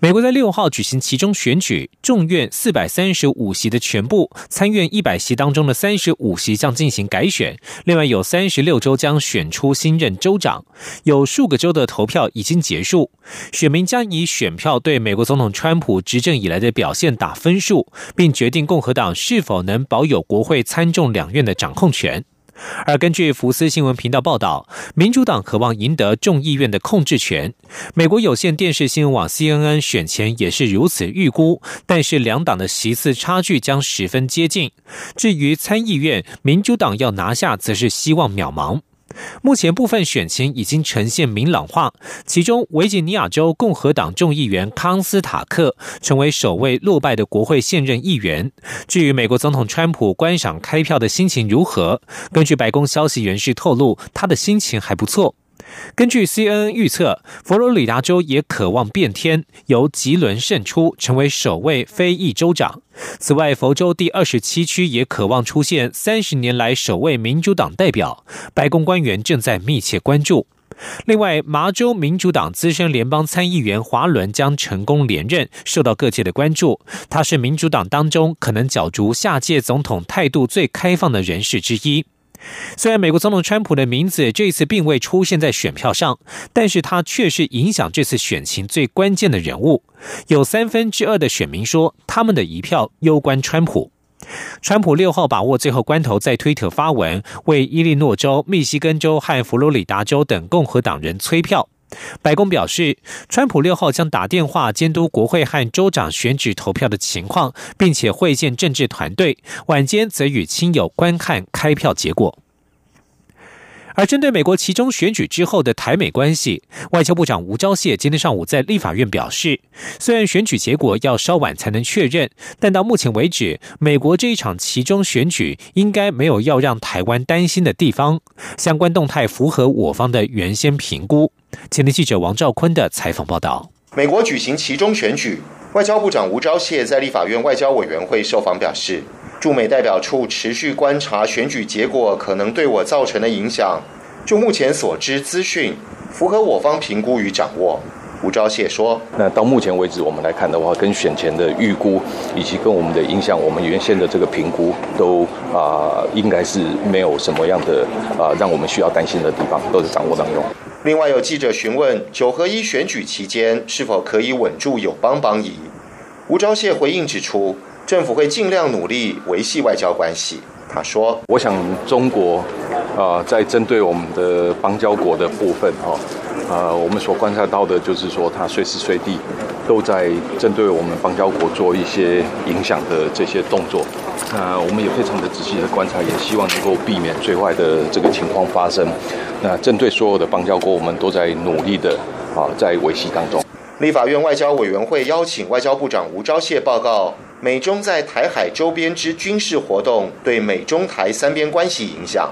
美国在六号举行其中选举，众院四百三十五席的全部，参院一百席当中的三十五席将进行改选，另外有三十六州将选出新任州长，有数个州的投票已经结束，选民将以选票对美国总统川普执政以来的表现打分数，并决定共和党是否能保有国会参众两院的掌控权。而根据福斯新闻频道报道，民主党渴望赢得众议院的控制权。美国有线电视新闻网 CNN 选前也是如此预估，但是两党的席次差距将十分接近。至于参议院，民主党要拿下，则是希望渺茫。目前部分选情已经呈现明朗化，其中维吉尼亚州共和党众议员康斯塔克成为首位落败的国会现任议员。至于美国总统川普观赏开票的心情如何？根据白宫消息人士透露，他的心情还不错。根据 CNN 预测，佛罗里达州也渴望变天，由吉伦胜出，成为首位非裔州长。此外，佛州第二十七区也渴望出现三十年来首位民主党代表。白宫官员正在密切关注。另外，麻州民主党资深联邦参议员华伦将成功连任，受到各界的关注。他是民主党当中可能角逐下届总统态度最开放的人士之一。虽然美国总统川普的名字这次并未出现在选票上，但是他却是影响这次选情最关键的人物。有三分之二的选民说，他们的一票攸关川普。川普六号把握最后关头，在推特发文为伊利诺州、密西根州和佛罗里达州等共和党人催票。白宫表示，川普六号将打电话监督国会和州长选举投票的情况，并且会见政治团队。晚间则与亲友观看开票结果。而针对美国其中选举之后的台美关系，外交部长吴钊燮今天上午在立法院表示，虽然选举结果要稍晚才能确认，但到目前为止，美国这一场其中选举应该没有要让台湾担心的地方，相关动态符合我方的原先评估。前天记者王兆坤的采访报道：美国举行其中选举，外交部长吴钊燮在立法院外交委员会受访表示。驻美代表处持续观察选举结果可能对我造成的影响。就目前所知资讯，符合我方评估与掌握。吴钊燮说：“那到目前为止，我们来看的话，跟选前的预估，以及跟我们的影响，我们原先的这个评估，都啊，应该是没有什么样的啊，让我们需要担心的地方，都是掌握当中。”另外，有记者询问九合一选举期间是否可以稳住友邦邦谊，吴钊燮回应指出。政府会尽量努力维系外交关系。他说：“我想中国啊，在针对我们的邦交国的部分，哈，呃，我们所观察到的就是说，他随时随地都在针对我们邦交国做一些影响的这些动作。那我们也非常的仔细的观察，也希望能够避免最坏的这个情况发生。那针对所有的邦交国，我们都在努力的啊，在维系当中。”立法院外交委员会邀请外交部长吴钊燮报告。美中在台海周边之军事活动对美中台三边关系影响。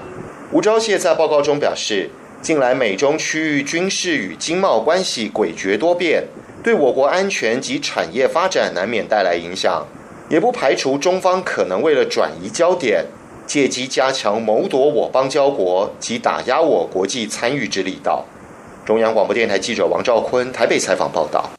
吴钊燮在报告中表示，近来美中区域军事与经贸关系诡谲多变，对我国安全及产业发展难免带来影响，也不排除中方可能为了转移焦点，借机加强谋夺我邦交国及打压我国际参与之力道。中央广播电台记者王兆坤台北采访报道。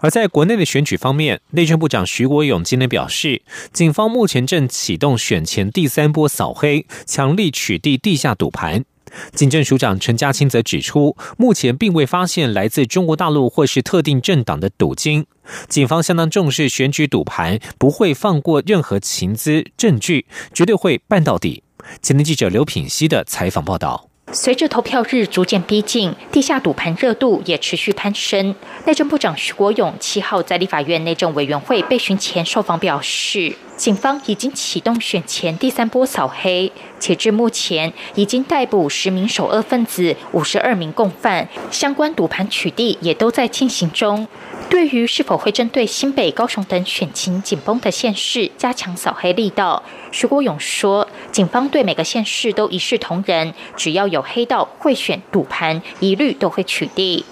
而在国内的选举方面，内政部长徐国勇今天表示，警方目前正启动选前第三波扫黑，强力取缔地下赌盘。警政署长陈家清则指出，目前并未发现来自中国大陆或是特定政党的赌金。警方相当重视选举赌盘，不会放过任何情资证据，绝对会办到底。前天记者刘品熙的采访报道。随着投票日逐渐逼近，地下赌盘热度也持续攀升。内政部长徐国勇七号在立法院内政委员会备询前受访表示，警方已经启动选前第三波扫黑，截至目前已经逮捕十名首恶分子、五十二名共犯，相关赌盘取缔也都在进行中。对于是否会针对新北、高雄等选情紧绷的县市加强扫黑力道，徐国勇说，警方对每个县市都一视同仁，只要有黑道贿选赌盘，一律都会取缔。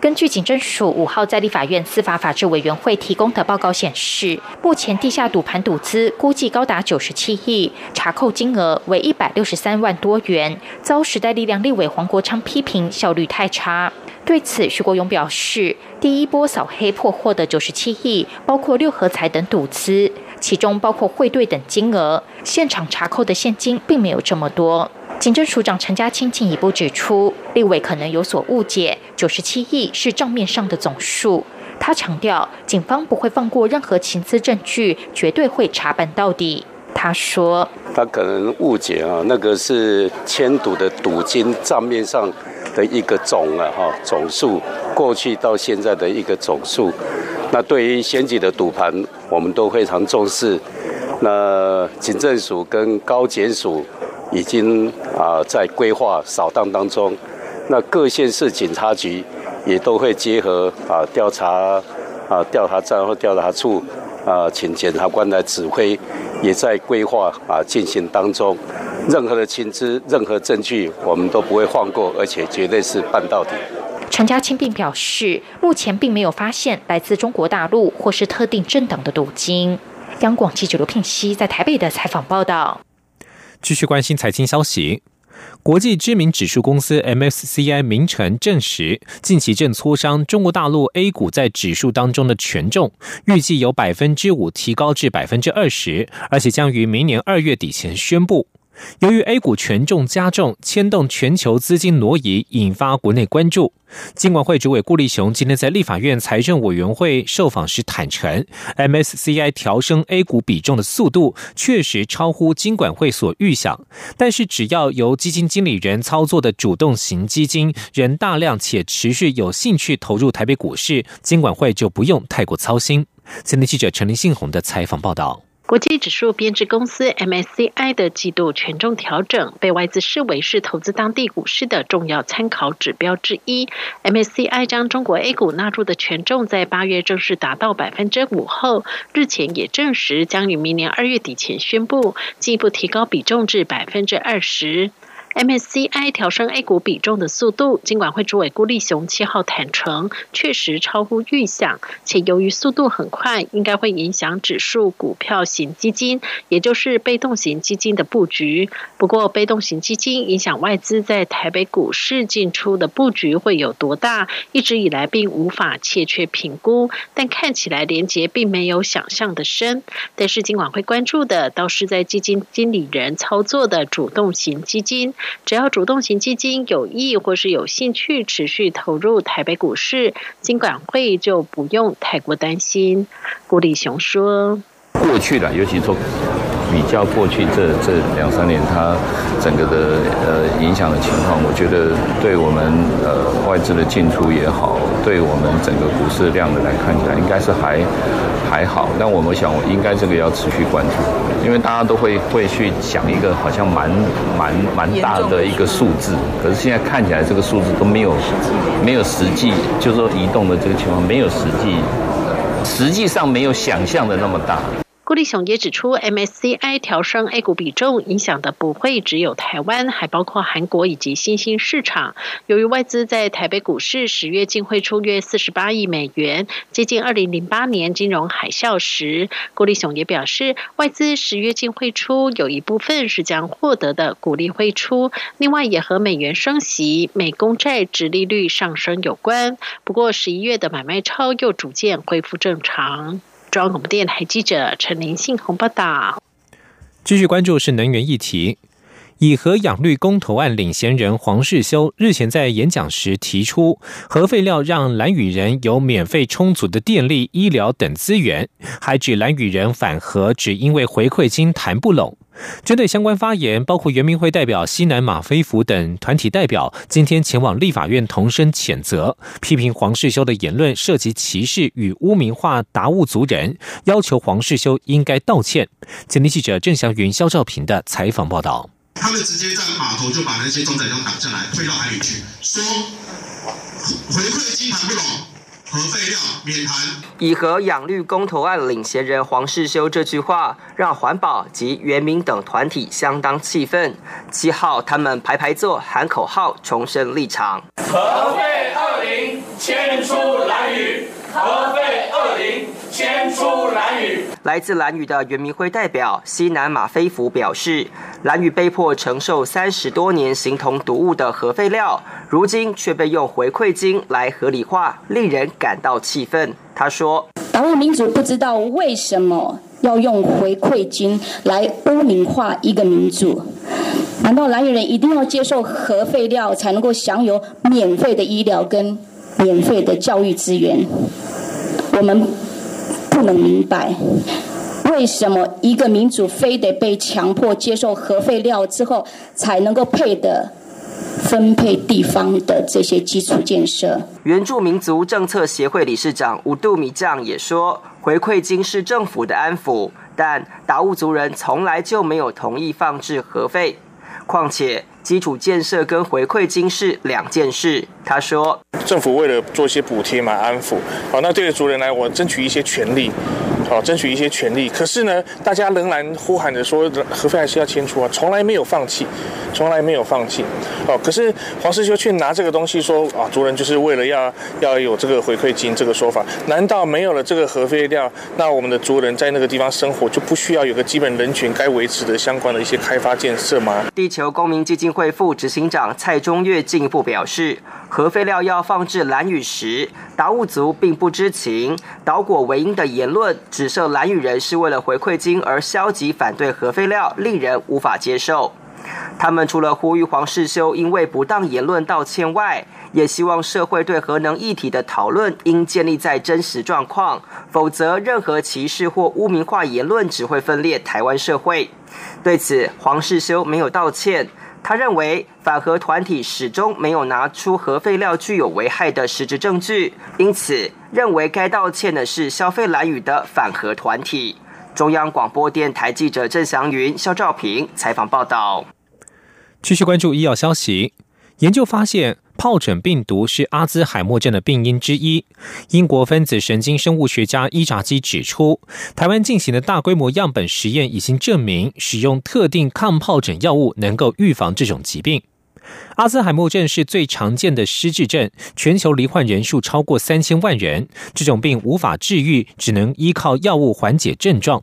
根据警政署五号在立法院司法法制委员会提供的报告显示，目前地下赌盘赌资估计高达九十七亿，查扣金额为一百六十三万多元，遭时代力量立委黄国昌批评效率太差。对此，徐国勇表示，第一波扫黑破获的九十七亿，包括六合彩等赌资，其中包括汇兑等金额，现场查扣的现金并没有这么多。警政署长陈家清进一步指出，立委可能有所误解，九十七亿是账面上的总数。他强调，警方不会放过任何情资证据，绝对会查办到底。他说：“他可能误解啊，那个是签赌的赌金账面上的一个总啊，哈，总数过去到现在的一个总数。那对于先级的赌盘，我们都非常重视。那警政署跟高检署。”已经啊，在规划扫荡当中，那各县市警察局也都会结合啊调查啊调查站或调查处啊，请检察官来指挥，也在规划啊进行当中。任何的情资、任何证据，我们都不会放过，而且绝对是办到底。陈家清并表示，目前并没有发现来自中国大陆或是特定政党的赌金。央广记者刘聘熙在台北的采访报道。继续关心财经消息，国际知名指数公司 MSCI 名城证实，近期正磋商中国大陆 A 股在指数当中的权重，预计由百分之五提高至百分之二十，而且将于明年二月底前宣布。由于 A 股权重加重，牵动全球资金挪移，引发国内关注。金管会主委顾立雄今天在立法院财政委员会受访时坦诚，MSCI 调升 A 股比重的速度确实超乎金管会所预想，但是只要由基金经理人操作的主动型基金仍大量且持续有兴趣投入台北股市，金管会就不用太过操心。今天记者陈林信宏的采访报道。国际指数编制公司 MSCI 的季度权重调整，被外资视为是投资当地股市的重要参考指标之一。MSCI 将中国 A 股纳入的权重在八月正式达到百分之五后，日前也证实将于明年二月底前宣布进一步提高比重至百分之二十。MSCI 调升 A 股比重的速度，尽管会主委顾立雄七号坦诚，确实超乎预想，且由于速度很快，应该会影响指数股票型基金，也就是被动型基金的布局。不过，被动型基金影响外资在台北股市进出的布局会有多大，一直以来并无法切确评估。但看起来连结并没有想象的深。但是，金管会关注的倒是在基金经理人操作的主动型基金。只要主动型基金有意或是有兴趣持续投入台北股市，金管会就不用太过担心。顾立雄说：“过去了，尤其说比较过去这这两三年，它整个的呃影响的情况，我觉得对我们呃外资的进出也好，对我们整个股市量的来看起来，应该是还。”还好，但我们想，我应该这个要持续关注，因为大家都会会去想一个好像蛮蛮蛮大的一个数字，可是现在看起来这个数字都没有没有实际，就是说移动的这个情况没有实际，实际上没有想象的那么大。郭立雄也指出，MSCI 调升 A 股比重影响的不会只有台湾，还包括韩国以及新兴市场。由于外资在台北股市十月净汇出约四十八亿美元，接近二零零八年金融海啸时。郭立雄也表示，外资十月净汇出有一部分是将获得的股利汇出，另外也和美元升息、美公债值利率上升有关。不过十一月的买卖超又逐渐恢复正常。中央广播电台记者陈林信宏报道。继续关注是能源议题，以核养绿公投案领衔人黄世修日前在演讲时提出，核废料让蓝雨人有免费充足的电力、医疗等资源，还指蓝雨人反核只因为回馈金谈不拢。针对相关发言，包括原民会代表西南马飞福等团体代表，今天前往立法院同声谴责，批评黄世修的言论涉及歧视与污名化达悟族人，要求黄世修应该道歉。前天记者郑祥云、肖兆平的采访报道。他们直接在码头就把那些装载箱打下来，退到海里去，说回馈金谈不拢。核废料免谈。以和养绿公投案领衔人黄世修这句话，让环保及原民等团体相当气愤。七号，他们排排坐，喊口号，重申立场。核废二零，迁出蓝雨。核废二零，迁出蓝雨。来自蓝屿的原民会代表西南马飞福表示，蓝屿被迫承受三十多年形同毒物的核废料。如今却被用回馈金来合理化，令人感到气愤。他说：“达悟民主不知道为什么要用回馈金来污名化一个民主？难道蓝屿人一定要接受核废料才能够享有免费的医疗跟免费的教育资源？我们不能明白，为什么一个民族非得被强迫接受核废料之后才能够配得？”分配地方的这些基础建设。原住民族政策协会理事长吴杜米将也说，回馈金是政府的安抚，但达悟族人从来就没有同意放置核废。况且，基础建设跟回馈金是两件事。他说，政府为了做一些补贴嘛，安抚。好，那对于族人来，我争取一些权利。好，争取一些权利。可是呢，大家仍然呼喊着说，核废还是要迁出啊，从来没有放弃，从来没有放弃。哦，可是黄世修却拿这个东西说啊，族人就是为了要要有这个回馈金这个说法，难道没有了这个核废料，那我们的族人在那个地方生活就不需要有个基本人权该维持的相关的一些开发建设吗？地球公民基金会副执行长蔡中岳进一步表示。核废料要放置蓝屿时，达悟族并不知情。岛果为因的言论，指涉蓝屿人是为了回馈金而消极反对核废料，令人无法接受。他们除了呼吁黄世修因为不当言论道歉外，也希望社会对核能议题的讨论应建立在真实状况，否则任何歧视或污名化言论只会分裂台湾社会。对此，黄世修没有道歉。他认为反核团体始终没有拿出核废料具有危害的实质证据，因此认为该道歉的是消费蓝屿的反核团体。中央广播电台记者郑祥云、肖兆平采访报道。继续关注医药消息，研究发现。疱疹病毒是阿兹海默症的病因之一。英国分子神经生物学家伊扎基指出，台湾进行的大规模样本实验已经证明，使用特定抗疱疹药物能够预防这种疾病。阿兹海默症是最常见的失智症，全球罹患人数超过三千万人。这种病无法治愈，只能依靠药物缓解症状。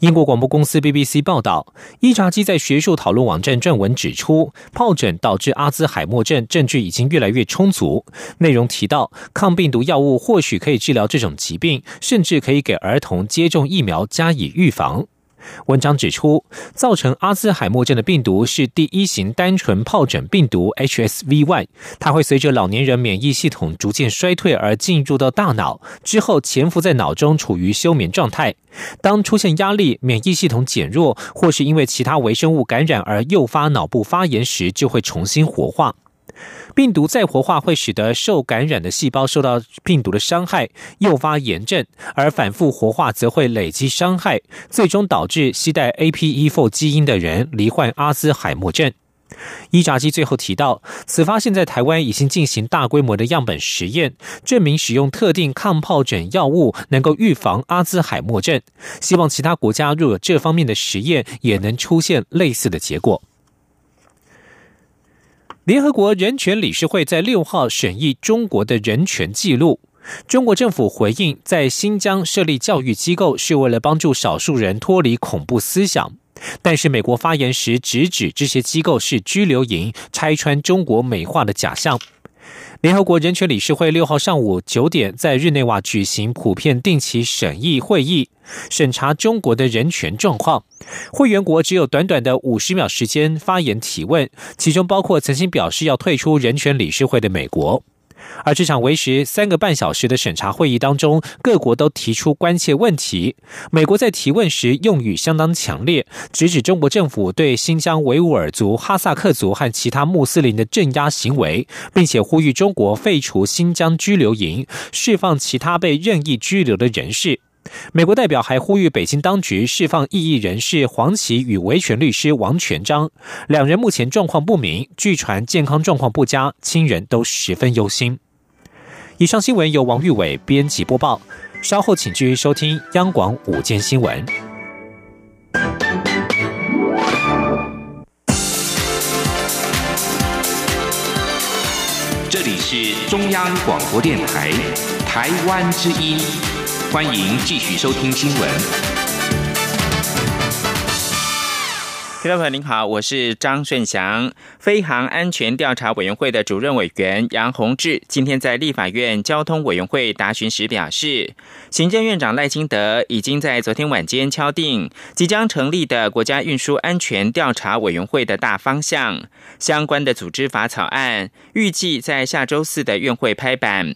英国广播公司 BBC 报道，伊扎基在学术讨论网站撰文指出，疱疹导致阿兹海默症证据已经越来越充足。内容提到，抗病毒药物或许可以治疗这种疾病，甚至可以给儿童接种疫苗加以预防。文章指出，造成阿兹海默症的病毒是第一型单纯疱疹病毒 HSV1，它会随着老年人免疫系统逐渐衰退而进入到大脑，之后潜伏在脑中，处于休眠状态。当出现压力、免疫系统减弱，或是因为其他微生物感染而诱发脑部发炎时，就会重新活化。病毒再活化会使得受感染的细胞受到病毒的伤害，诱发炎症；而反复活化则会累积伤害，最终导致携带 APE4 基因的人罹患阿兹海默症。伊扎基最后提到，此发现在台湾已经进行大规模的样本实验，证明使用特定抗疱疹药物能够预防阿兹海默症。希望其他国家若有这方面的实验，也能出现类似的结果。联合国人权理事会在六号审议中国的人权记录。中国政府回应，在新疆设立教育机构是为了帮助少数人脱离恐怖思想。但是，美国发言时直指这些机构是拘留营，拆穿中国美化的假象。联合国人权理事会六号上午九点在日内瓦举行普遍定期审议会议，审查中国的人权状况。会员国只有短短的五十秒时间发言提问，其中包括曾经表示要退出人权理事会的美国。而这场为时三个半小时的审查会议当中，各国都提出关切问题。美国在提问时用语相当强烈，直指中国政府对新疆维吾尔族、哈萨克族和其他穆斯林的镇压行为，并且呼吁中国废除新疆拘留营，释放其他被任意拘留的人士。美国代表还呼吁北京当局释放异议人士黄奇与维权律师王全章，两人目前状况不明，据传健康状况不佳，亲人都十分忧心。以上新闻由王玉伟编辑播报，稍后请继续收听央广午间新闻。这里是中央广播电台台湾之音。欢迎继续收听新闻。听众朋友您好，我是张顺祥。飞航安全调查委员会的主任委员杨宏志今天在立法院交通委员会答询时表示，行政院长赖清德已经在昨天晚间敲定即将成立的国家运输安全调查委员会的大方向，相关的组织法草案预计在下周四的院会拍板。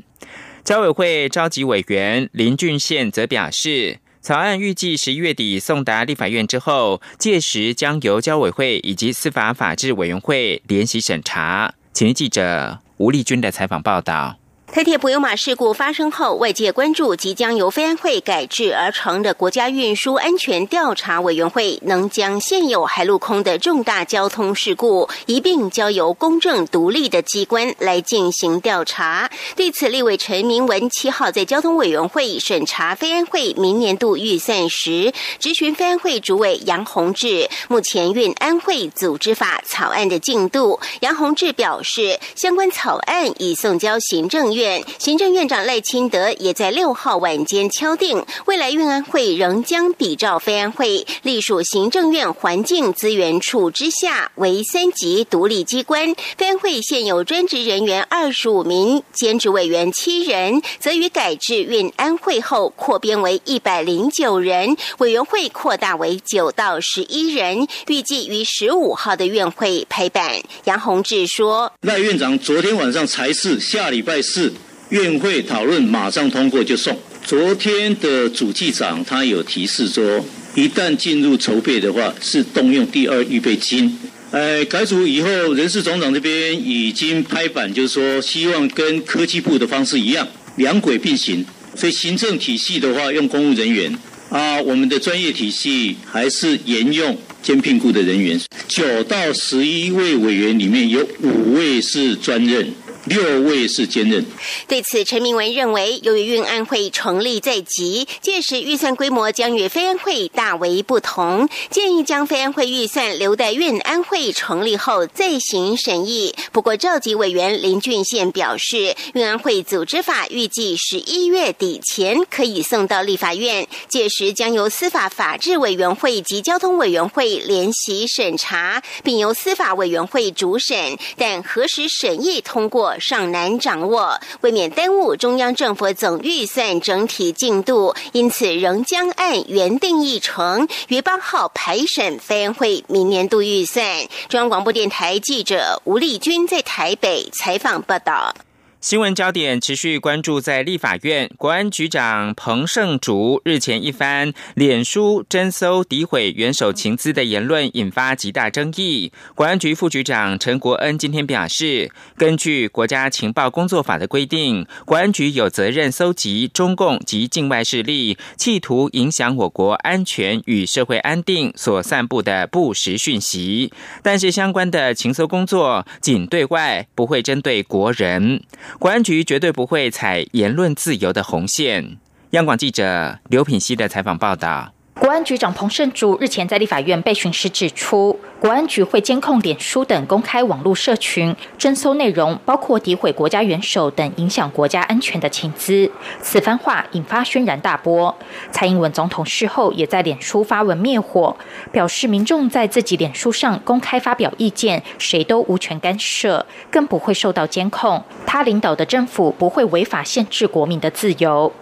交委会召集委员林俊宪则表示，草案预计十一月底送达立法院之后，届时将由交委会以及司法法制委员会联席审查。请记者吴丽君的采访报道。台铁普悠马事故发生后，外界关注即将由飞安会改制而成的国家运输安全调查委员会，能将现有海陆空的重大交通事故一并交由公正独立的机关来进行调查。对此，立委陈明文七号在交通委员会审查飞安会明年度预算时，质询飞安会主委杨宏志目前运安会组织法草案的进度。杨宏志表示，相关草案已送交行政院。行政院长赖清德也在六号晚间敲定，未来运安会仍将比照飞安会，隶属行政院环境资源处之下为三级独立机关。飞安会现有专职人员二十五名，兼职委员七人，则于改制运安会后扩编为一百零九人，委员会扩大为九到十一人，预计于十五号的院会拍板。杨宏志说：“赖院长昨天晚上才是下礼拜四。”院会讨论马上通过就送。昨天的主计长他有提示说，一旦进入筹备的话，是动用第二预备金。呃，改组以后，人事总长这边已经拍板，就是说希望跟科技部的方式一样，两轨并行。所以行政体系的话，用公务人员啊，我们的专业体系还是沿用兼聘雇的人员。九到十一位委员里面有五位是专任。六位是兼任。对此，陈明文认为，由于运安会成立在即，届时预算规模将与非安会大为不同，建议将非安会预算留待运安会成立后再行审议。不过，召集委员林俊宪表示，运安会组织法预计十一月底前可以送到立法院，届时将由司法法制委员会及交通委员会联席审查，并由司法委员会主审，但何时审议通过？尚难掌握，未免耽误中央政府总预算整体进度，因此仍将按原定议程于八号排审非会明年度预算。中央广播电台记者吴丽君在台北采访报道。新闻焦点持续关注在立法院，国安局长彭胜竹日前一番脸书征搜诋毁元首情资的言论引发极大争议。国安局副局长陈国恩今天表示，根据国家情报工作法的规定，国安局有责任搜集中共及境外势力企图影响我国安全与社会安定所散布的不实讯息，但是相关的情搜工作仅对外，不会针对国人。国安局绝对不会踩言论自由的红线。央广记者刘品希的采访报道。国安局长彭胜竹日前在立法院被询时指出，国安局会监控脸书等公开网络社群，征搜内容包括诋毁国家元首等影响国家安全的情资。此番话引发轩然大波。蔡英文总统事后也在脸书发文灭火，表示民众在自己脸书上公开发表意见，谁都无权干涉，更不会受到监控。他领导的政府不会违法限制国民的自由。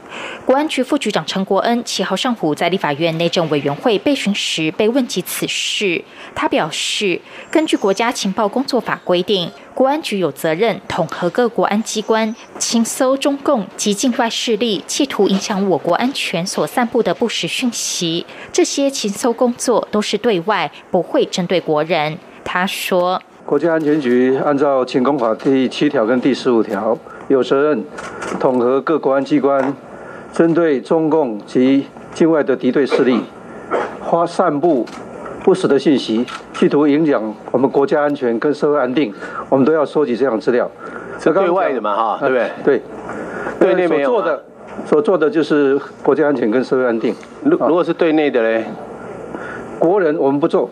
国安局副局长陈国恩七号上午在立法院内政委员会备询时被问及此事，他表示，根据国家情报工作法规定，国安局有责任统合各国安机关清搜中共及境外势力企图影响我国安全所散布的不实讯息。这些清搜工作都是对外，不会针对国人。他说，国家安全局按照情工法第七条跟第十五条，有责任统合各国安机关。针对中共及境外的敌对势力，发散布不实的信息，企图影响我们国家安全跟社会安定，我们都要收集这样资料。是对外的嘛？哈，对不对？对，对内没有。所做的，所做的就是国家安全跟社会安定。如如果是对内的嘞，国人我们不做。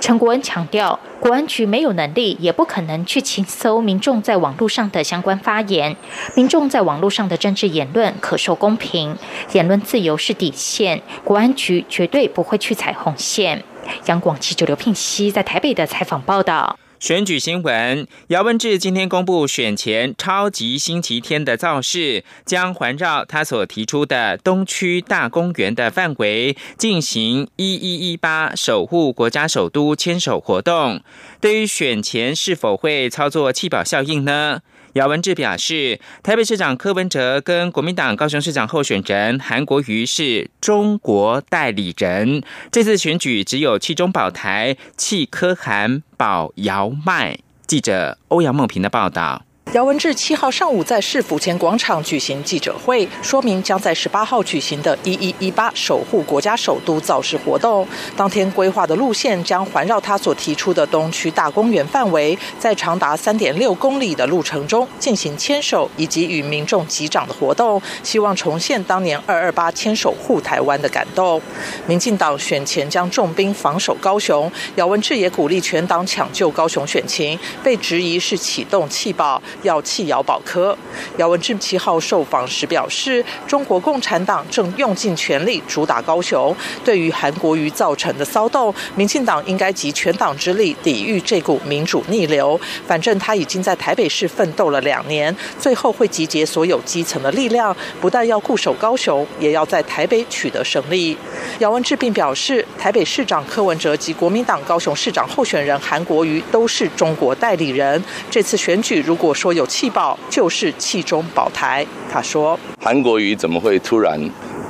陈国恩强调，国安局没有能力，也不可能去清搜民众在网络上的相关发言。民众在网络上的政治言论可受公平，言论自由是底线，国安局绝对不会去踩红线。央广记者刘聘熙在台北的采访报道。选举新闻：姚文智今天公布选前超级星期天的造势，将环绕他所提出的东区大公园的范围进行一一一八守护国家首都牵手活动。对于选前是否会操作弃保效应呢？姚文智表示，台北市长柯文哲跟国民党高雄市长候选人韩国瑜是中国代理人，这次选举只有弃中保台、弃柯韩保姚麦。记者欧阳梦平的报道。姚文智七号上午在市府前广场举行记者会，说明将在十八号举行的“一一一八守护国家首都造势活动”。当天规划的路线将环绕他所提出的东区大公园范围，在长达三点六公里的路程中进行牵手以及与民众击掌的活动，希望重现当年二二八牵手护台湾的感动。民进党选前将重兵防守高雄，姚文智也鼓励全党抢救高雄选情，被质疑是启动弃保。要弃姚保科。姚文智七号受访时表示，中国共产党正用尽全力主打高雄。对于韩国瑜造成的骚动，民进党应该集全党之力抵御这股民主逆流。反正他已经在台北市奋斗了两年，最后会集结所有基层的力量，不但要固守高雄，也要在台北取得胜利。姚文智并表示，台北市长柯文哲及国民党高雄市长候选人韩国瑜都是中国代理人。这次选举如果说说有气爆，就是气中保台。他说：“韩国瑜怎么会突然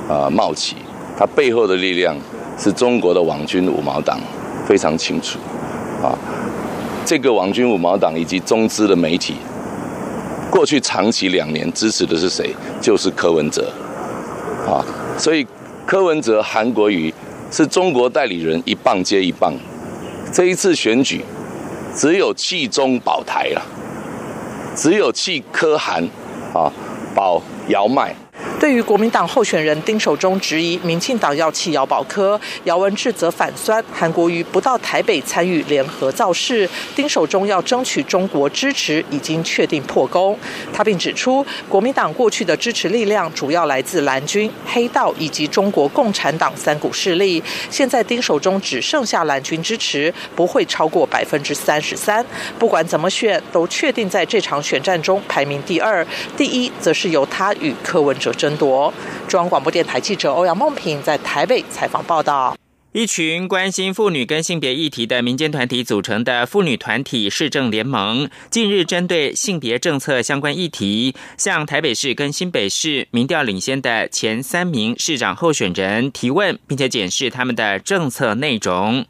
啊冒起？他背后的力量是中国的网军五毛党，非常清楚啊。这个网军五毛党以及中资的媒体，过去长期两年支持的是谁？就是柯文哲啊。所以柯文哲、韩国瑜是中国代理人，一棒接一棒。这一次选举，只有弃中保台了。”只有去科寒，啊，保姚麦。对于国民党候选人丁守中质疑民进党要弃姚宝科，姚文智则反酸韩国瑜不到台北参与联合造势，丁守中要争取中国支持已经确定破功。他并指出，国民党过去的支持力量主要来自蓝军、黑道以及中国共产党三股势力，现在丁守中只剩下蓝军支持，不会超过百分之三十三。不管怎么选，都确定在这场选战中排名第二，第一则是由他与柯文哲。争争夺。中央广播电台记者欧阳梦平在台北采访报道。一群关心妇女跟性别议题的民间团体组成的妇女团体市政联盟，近日针对性别政策相关议题，向台北市跟新北市民调领先的前三名市长候选人提问，并且检视他们的政策内容。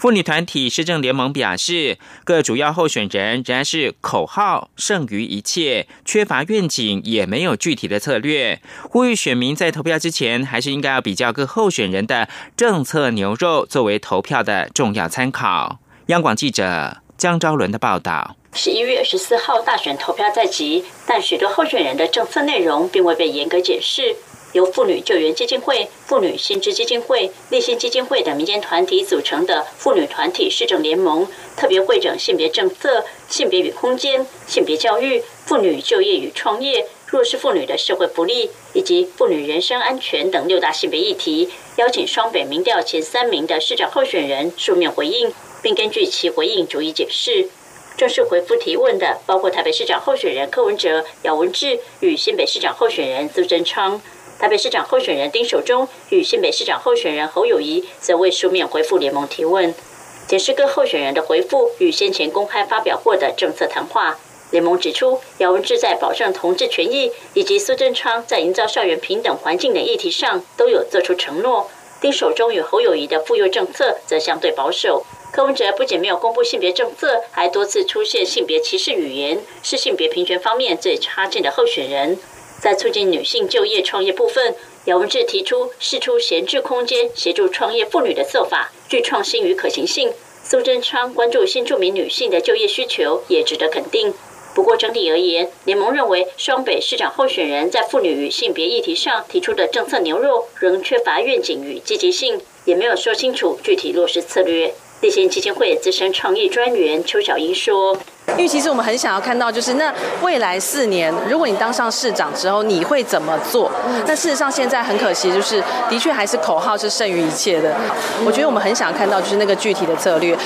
妇女团体施政联盟表示，各主要候选人仍然是口号胜于一切，缺乏愿景，也没有具体的策略。呼吁选民在投票之前，还是应该要比较各候选人的政策牛肉，作为投票的重要参考。央广记者江昭伦的报道：十一月十四号大选投票在即，但许多候选人的政策内容并未被严格解释。由妇女救援基金会、妇女薪资基金会、立新基金会等民间团体组成的妇女团体市政联盟，特别会整性别政策、性别与空间、性别教育、妇女就业与创业、弱势妇女的社会福利以及妇女人身安全等六大性别议题，邀请双北民调前三名的市长候选人书面回应，并根据其回应逐一解释。正式回复提问的包括台北市长候选人柯文哲、姚文智与新北市长候选人苏贞昌。台北市长候选人丁守中与新北市长候选人侯友谊则未书面回复联盟提问。检视各候选人的回复与先前公开发表过的政策谈话，联盟指出，姚文智在保障同志权益以及苏贞昌在营造校园平等环境等议题上都有做出承诺。丁守中与侯友谊的妇幼政策则相对保守。柯文哲不仅没有公布性别政策，还多次出现性别歧视语言，是性别平权方面最差劲的候选人。在促进女性就业创业部分，姚文智提出释出闲置空间，协助创业妇女的做法，具创新与可行性。苏贞昌关注新住民女性的就业需求，也值得肯定。不过整体而言，联盟认为双北市长候选人在妇女与性别议题上提出的政策牛肉，仍缺乏愿景与积极性，也没有说清楚具体落实策略。立信基金会资深创意专员邱小英说。因为其实我们很想要看到，就是那未来四年，如果你当上市长之后，你会怎么做？但事实上现在很可惜，就是的确还是口号是胜于一切的。我觉得我们很想看到，就是那个具体的策略。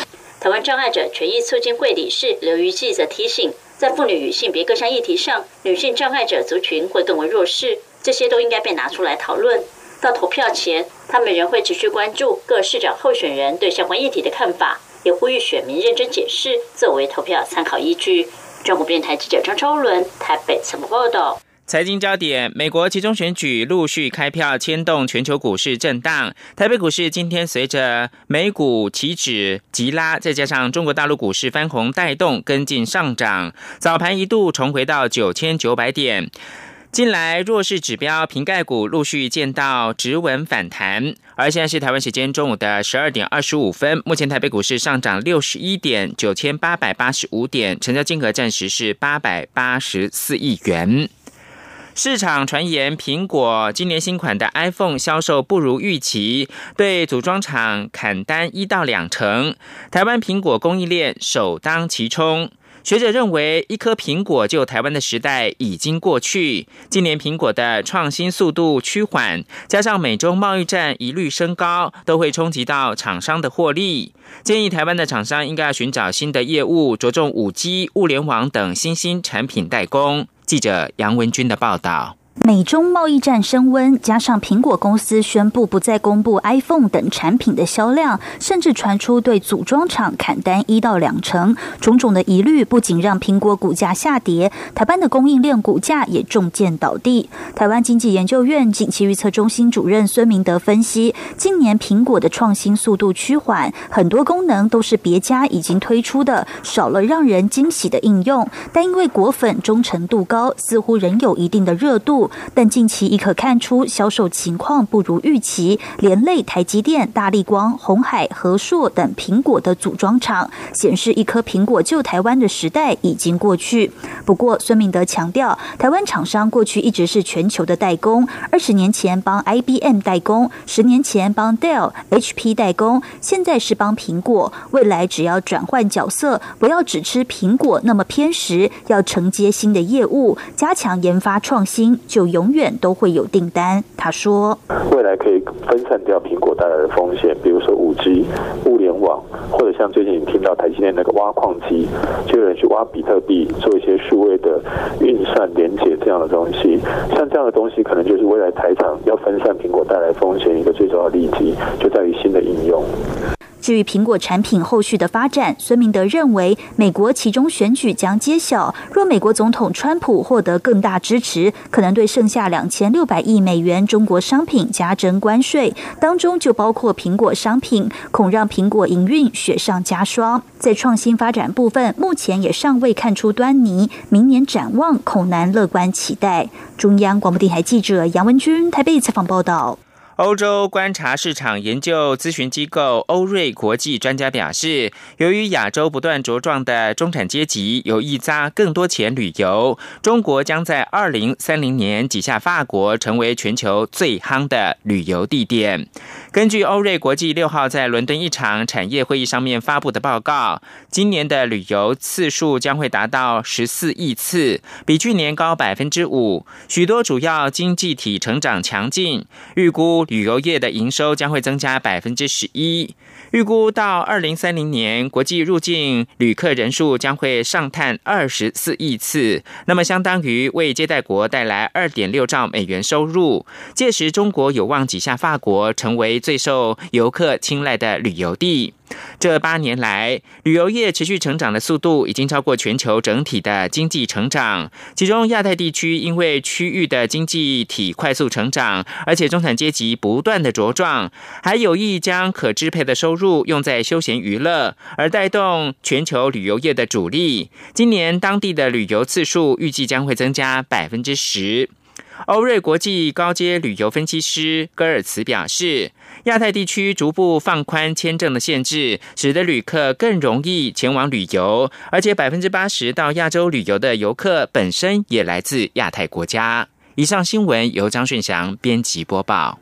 台湾障碍者权益促进会理事刘瑜记者提醒，在妇女与性别各项议题上，女性障碍者族群会更为弱势，这些都应该被拿出来讨论。到投票前，他们仍会持续关注各市长候选人对相关议题的看法。也呼吁选民认真解释，作为投票参考依据。中国电台记者张超伦台北采访报道。财经焦点：美国集中选举陆续开票，牵动全球股市震荡。台北股市今天随着美股期指急拉，再加上中国大陆股市翻红带动，跟进上涨。早盘一度重回到九千九百点。近来弱势指标瓶盖股陆续见到止稳反弹，而现在是台湾时间中午的十二点二十五分，目前台北股市上涨六十一点九千八百八十五点，成交金额暂时是八百八十四亿元。市场传言苹果今年新款的 iPhone 销售不如预期，对组装厂砍单一到两成，台湾苹果供应链首当其冲。学者认为，一颗苹果救台湾的时代已经过去。今年苹果的创新速度趋缓，加上美中贸易战一律升高，都会冲击到厂商的获利。建议台湾的厂商应该要寻找新的业务，着重五 G、物联网等新兴产品代工。记者杨文君的报道。美中贸易战升温，加上苹果公司宣布不再公布 iPhone 等产品的销量，甚至传出对组装厂砍单一到两成，种种的疑虑不仅让苹果股价下跌，台湾的供应链股价也中箭倒地。台湾经济研究院景气预测中心主任孙明德分析，今年苹果的创新速度趋缓，很多功能都是别家已经推出的，少了让人惊喜的应用。但因为果粉忠诚度高，似乎仍有一定的热度。但近期已可看出销售情况不如预期，连累台积电、大力光、红海、和硕等苹果的组装厂，显示一颗苹果救台湾的时代已经过去。不过，孙明德强调，台湾厂商过去一直是全球的代工，二十年前帮 IBM 代工，十年前帮 Dell、HP 代工，现在是帮苹果。未来只要转换角色，不要只吃苹果那么偏食，要承接新的业务，加强研发创新。就永远都会有订单。他说：“未来可以分散掉苹果带来的风险，比如说五 G、物联网，或者像最近你听到台积电那个挖矿机，就有人去挖比特币，做一些数位的运算连接这样的东西。像这样的东西，可能就是未来台厂要分散苹果带来风险一个最重要的利基，就在于新的应用。”至于苹果产品后续的发展，孙明德认为，美国其中选举将揭晓。若美国总统川普获得更大支持，可能对剩下两千六百亿美元中国商品加征关税，当中就包括苹果商品，恐让苹果营运雪上加霜。在创新发展部分，目前也尚未看出端倪，明年展望恐难乐观期待。中央广播电台记者杨文君台北采访报道。欧洲观察市场研究咨询机构欧瑞国际专家表示，由于亚洲不断茁壮的中产阶级有意砸更多钱旅游，中国将在二零三零年挤下法国，成为全球最夯的旅游地点。根据欧瑞国际六号在伦敦一场产业会议上面发布的报告，今年的旅游次数将会达到十四亿次，比去年高百分之五。许多主要经济体成长强劲，预估。旅游业的营收将会增加百分之十一。预估到二零三零年，国际入境旅客人数将会上探二十四亿次，那么相当于为接待国带来二点六兆美元收入。届时，中国有望挤下法国，成为最受游客青睐的旅游地。这八年来，旅游业持续成长的速度已经超过全球整体的经济成长。其中，亚太地区因为区域的经济体快速成长，而且中产阶级不断的茁壮，还有意将可支配的收入用在休闲娱乐，而带动全球旅游业的主力。今年当地的旅游次数预计将会增加百分之十。欧瑞国际高阶旅游分析师戈尔茨表示，亚太地区逐步放宽签证的限制，使得旅客更容易前往旅游，而且百分之八十到亚洲旅游的游客本身也来自亚太国家。以上新闻由张顺祥编辑播报。